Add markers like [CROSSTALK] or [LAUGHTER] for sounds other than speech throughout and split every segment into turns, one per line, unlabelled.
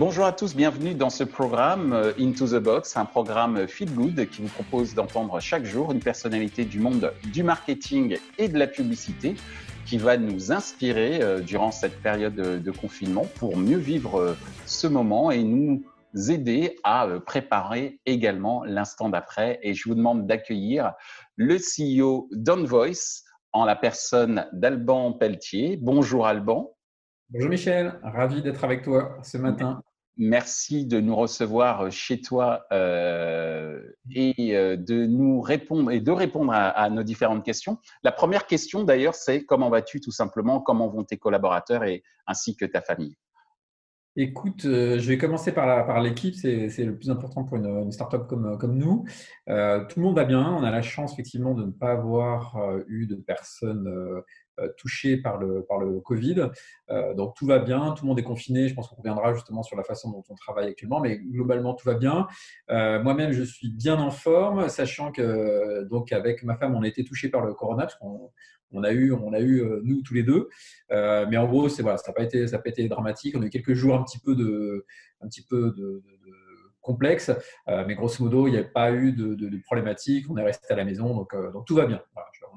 Bonjour à tous, bienvenue dans ce programme euh, Into the Box, un programme Feel Good qui vous propose d'entendre chaque jour une personnalité du monde du marketing et de la publicité qui va nous inspirer euh, durant cette période de confinement pour mieux vivre euh, ce moment et nous aider à préparer également l'instant d'après. Et je vous demande d'accueillir le CEO d'OnVoice en la personne d'Alban Pelletier. Bonjour Alban.
Bonjour Michel, ravi d'être avec toi ce matin.
Merci de nous recevoir chez toi euh, et euh, de nous répondre et de répondre à, nos différentes questions. La première question d'ailleurs, c'est comment vas-tu tout simplement? Comment vont tes collaborateurs et ainsi que ta famille?
Écoute, euh, je vais commencer par, l'équipe, c'est, le plus important pour une, startup comme, nous. tout le monde va bien, on a la chance effectivement de ne pas avoir eu de personnes euh, touchés par le, par le Covid. Euh, donc tout va bien, tout le monde est confiné. Je pense qu'on reviendra justement sur la façon dont on travaille actuellement, mais globalement tout va bien. Euh, moi-même, je suis bien en forme, sachant que donc avec ma femme, on a été touché par le corona, parce qu'on on a eu, on a eu nous tous les deux. mais en gros, c'est voilà, ça n'a pas été, ça pas été dramatique. On a eu quelques jours un petit peu de, un petit peu de, complexe, mais grosso modo, il n'y a pas eu de, de, problématique. On est resté à la maison, donc, donc tout va bien.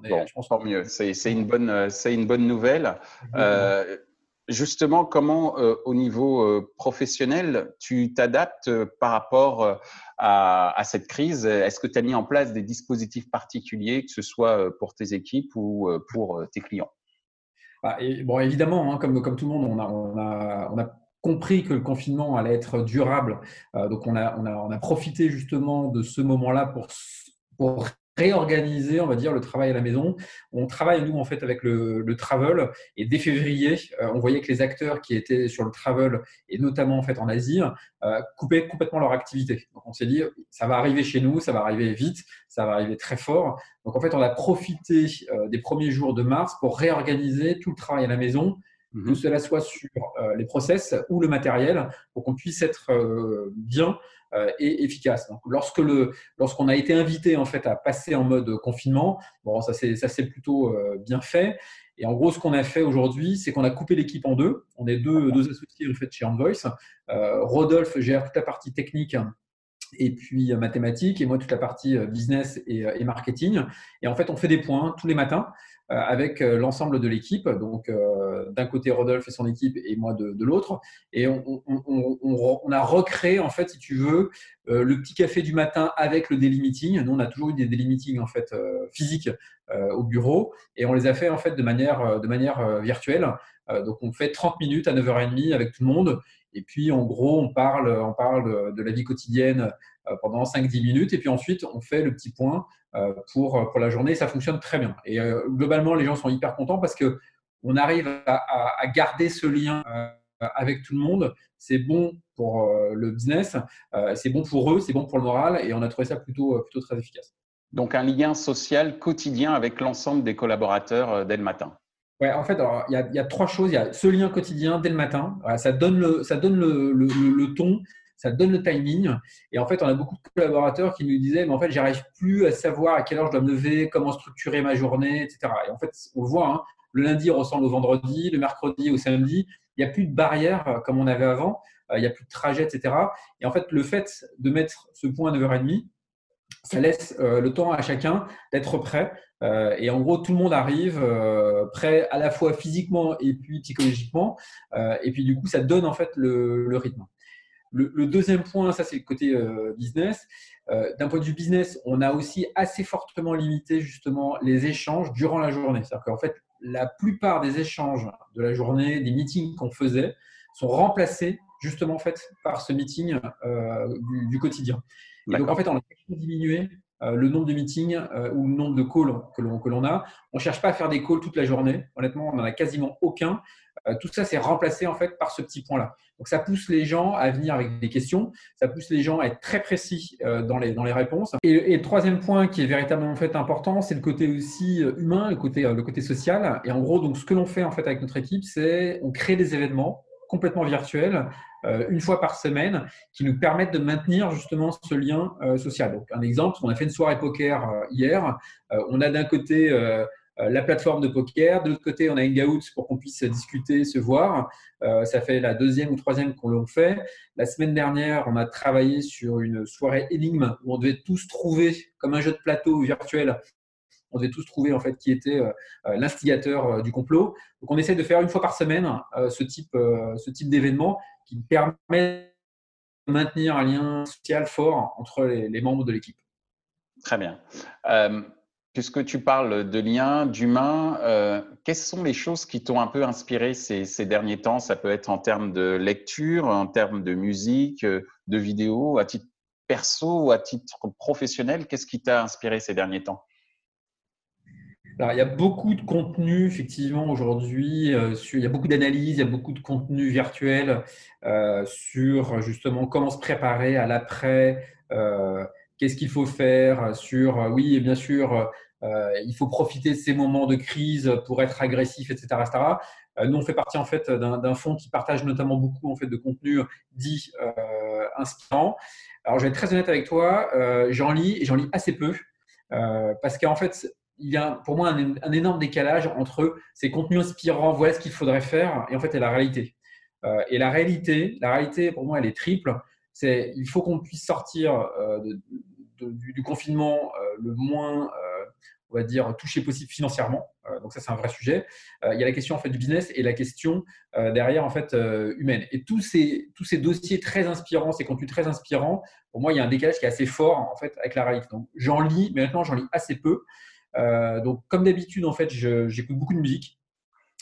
Voilà,
je pense tant mieux. C'est une bonne, euh, c'est une bonne nouvelle. Euh, justement, comment euh, au niveau professionnel tu t'adaptes par rapport à, cette crise? Est-ce que tu as mis en place des dispositifs particuliers, que ce soit pour tes équipes ou pour tes clients?
Bah, Bon, évidemment, hein, comme, comme tout le monde, on a, on a, on a compris que le confinement allait être durable. donc, on a, on, a, on a profité justement de ce moment-là pour, pour réorganiser, on va dire, le travail à la maison. On travaille, nous, en fait, avec le, travel. Et dès février, euh, on voyait que les acteurs qui étaient sur le travel, et notamment, en fait, en Asie, euh, coupaient complètement leur activité. Donc, on s'est dit, ça va arriver chez nous, ça va arriver vite, ça va arriver très fort. Donc, en fait, on a profité euh, des premiers jours de mars pour réorganiser tout le travail à la maison, mmh que cela soit sur les process ou le matériel, pour qu'on puisse être bien euh, et efficace. Donc, lorsque le, lorsqu'on a été invité en fait à passer en mode confinement, bon, ça c'est ça c'est plutôt euh, bien fait. Et en gros, ce qu'on a fait aujourd'hui, c'est qu'on a coupé l'équipe en deux. On est deux, deux associés en fait chez Envoice. Euh, Rodolphe gère toute la partie technique et puis mathématiques, et moi toute la partie business et, et, marketing. Et en fait, on fait des points tous les matins. Euh, avec euh, l'ensemble de l'équipe. Donc, euh, d'un côté, Rodolphe et son équipe et moi de, l'autre. Et on, a recréé, en fait, si tu veux, le petit café du matin avec le daily meeting. Nous, on a toujours eu des daily meetings, en fait, physiques au bureau. Et on les a fait, en fait, de manière, de manière virtuelle. donc, on fait 30 minutes à 9h30 avec tout le monde. Et puis, en gros, on parle, on parle de la vie quotidienne pendant 5-10 minutes. Et puis ensuite, on fait le petit point euh, pour, pour la journée. Ça fonctionne très bien. Et euh, globalement, les gens sont hyper contents parce que on arrive à, à, garder ce lien euh, avec tout le monde. C'est bon pour le business, c'est bon pour eux, c'est bon pour le moral, et on a trouvé ça plutôt, plutôt très efficace.
Donc un lien social quotidien avec l'ensemble des collaborateurs dès le matin.
Ouais, en fait, il y, y, a trois choses. Il y a ce lien quotidien dès le matin. ça donne le, ça donne le, le, le ton ça donne le timing. Et en fait, on a beaucoup de collaborateurs qui nous disaient, mais en fait, j'arrive plus à savoir à quelle heure je dois me lever, comment structurer ma journée, etc. Et en fait, on le voit, hein, le lundi ressemble au vendredi, le mercredi au samedi. Il n'y a plus de barrières euh, comme on avait avant. Euh, il n'y a plus de trajet, etc. Et en fait, le fait de mettre ce point à 9h30, ça laisse euh, le temps à chacun d'être prêt. et en gros, tout le monde arrive prêt à la fois physiquement et puis psychologiquement. et puis du coup, ça donne en fait le rythme. Le, deuxième point, ça c'est le côté euh, business. Euh, d'un point de vue business, on a aussi assez fortement limité justement les échanges durant la journée. C'est-à-dire qu'en fait, la plupart des échanges de la journée, des meetings qu'on faisait, sont remplacés justement en fait par ce meeting euh, du, quotidien. Et donc en fait, on a diminué le nombre de meetings ou le nombre de calls que l'on a. On ne cherche pas à faire des calls toute la journée. Honnêtement, on n'en a quasiment aucun. Euh, tout ça, c'est remplacé en fait par ce petit point-là. Donc, ça pousse les gens à venir avec des questions, ça pousse les gens à être très précis euh, dans les, dans les réponses. Et, le troisième point qui est véritablement en fait important, c'est le côté aussi euh, humain, le côté, le côté social. Et en gros, donc, ce que l'on fait en fait avec notre équipe, c'est on crée des événements complètement virtuels une fois par semaine qui nous permettent de maintenir justement ce lien social. Donc, un exemple, on a fait une soirée poker hier. on a d'un côté la plateforme de poker. De l'autre côté, on a Hangout pour qu'on puisse discuter, se voir. ça fait la deuxième ou troisième qu'on le fait. La semaine dernière, on a travaillé sur une soirée énigme où on devait tous trouver, comme un jeu de plateau virtuel, on devait tous trouver en fait qui était l'instigateur du complot. Donc on essaie de faire une fois par semaine ce type, ce type d'événement qui permet maintenir un lien social fort entre les, membres de l'équipe.
Très bien. Euh, puisque tu parles de lien, d'humain, euh, quelles sont les choses qui t'ont un peu inspiré ces, derniers temps? Ça peut être en termes de lecture, en termes de musique, euh, de vidéo, à titre perso ou à titre professionnel. Qu'est-ce qui t'a inspiré ces derniers temps?
Il y a beaucoup de contenu, effectivement, aujourd'hui. Euh, il y a beaucoup d'analyses, il y a beaucoup de contenu virtuel euh, sur justement comment se préparer à l'après, euh, qu'est-ce qu'il faut faire, sur, oui, et bien sûr, il faut profiter de ces moments de crise pour être agressif, etc. etc. nous, on fait partie en fait d'un fonds qui partage notamment beaucoup en fait de contenu dit inspirant. Alors, je vais être très honnête avec toi, j'en lis et j'en lis assez peu. parce qu'en fait, il y a pour moi un, énorme décalage entre ces contenus inspirants, voilà ce qu'il faudrait faire, et en fait, et la réalité. Euh, et la réalité, la réalité, pour moi, elle est triple. C'est il faut qu'on puisse sortir euh, du, confinement euh, le moins, on va dire, touché possible financièrement. donc ça, c'est un vrai sujet. il y a la question en fait du business et la question derrière en fait humaine. Et tous ces tous ces dossiers très inspirants, ces contenus très inspirants, pour moi, il y a un décalage qui est assez fort en fait avec la réalité. Donc j'en lis, mais maintenant j'en lis assez peu. Euh, donc, comme d'habitude, en fait, j'écoute beaucoup de musique.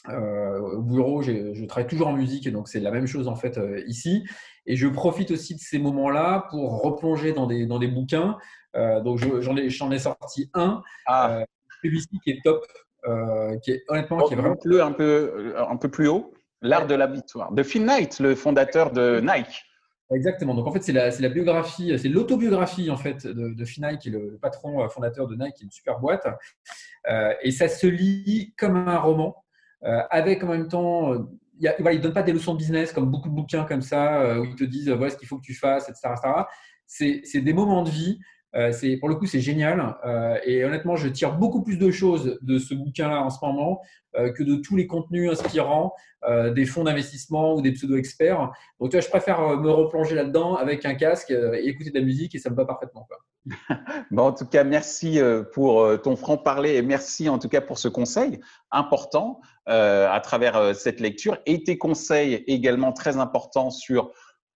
Euh, au bureau, je travaille toujours en musique, et donc c'est la même chose en fait euh, ici. Et je profite aussi de ces moments-là pour replonger dans des, dans des bouquins. donc j'en ai, ai, sorti un, ah. celui-ci qui est top, qui est honnêtement qui est vraiment
un peu un peu plus haut. L'art de la victoire de Phil Knight, le fondateur de Nike.
Exactement. Donc en fait, c'est la, biographie, c'est l'autobiographie en fait de, de qui est le, patron euh, fondateur de Nike, qui est une super boîte. Euh, et ça se lit comme un roman, euh, avec en même temps, il ne donne pas des leçons de business comme beaucoup de bouquins comme ça, où ils te disent voilà ce qu'il faut que tu fasses, etc. C'est des moments de vie. C'est pour le coup, c'est génial. et honnêtement, je tire beaucoup plus de choses de ce bouquin-là en ce moment euh, que de tous les contenus inspirants euh, des fonds d'investissement ou des pseudo-experts. Donc, tu vois, je préfère euh, me replonger là-dedans avec un casque et écouter de la musique et ça me va parfaitement. [LAUGHS]
bon, en tout cas, merci pour ton franc-parler et merci en tout cas pour ce conseil important à travers cette lecture et tes conseils également très importants sur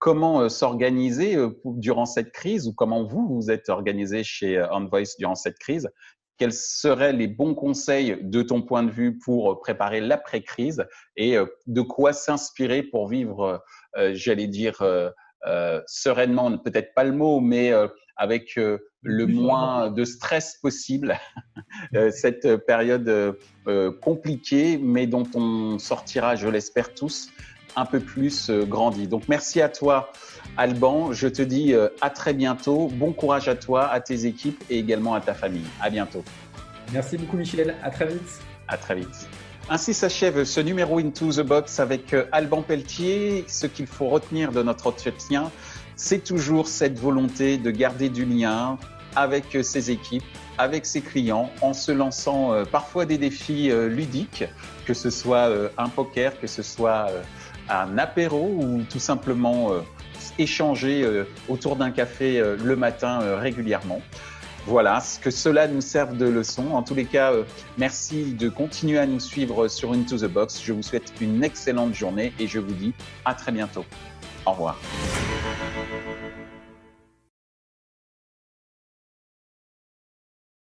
comment s'organiser durant cette crise ou comment vous vous êtes organisé chez OnVoice durant cette crise? Quels seraient les bons conseils de ton point de vue pour préparer l'après-crise et euh, de quoi s'inspirer pour vivre, euh, j'allais dire, euh, sereinement, peut-être pas le mot, mais avec le moins de stress possible, [LAUGHS] cette période compliquée, mais dont on sortira, je l'espère tous, un peu plus grandi. Donc merci à toi Alban. Je te dis euh, à très bientôt. Bon courage à toi, à tes équipes et également à ta famille. À bientôt.
Merci beaucoup Michel. À très vite.
À très vite. Ainsi s'achève ce numéro Into the Box avec euh, Alban Pelletier. Ce qu'il faut retenir de notre entretien, c'est toujours cette volonté de garder du lien avec euh, ses équipes, avec ses clients, en se lançant parfois des défis ludiques, que ce soit un poker, que ce soit un apéro ou tout simplement échanger euh, autour d'un café euh, le matin euh, régulièrement. Voilà, que cela nous serve de leçon. En tous les cas, merci de continuer à nous suivre sur Into the Box. Je vous souhaite une excellente journée et je vous dis à très bientôt. Au revoir.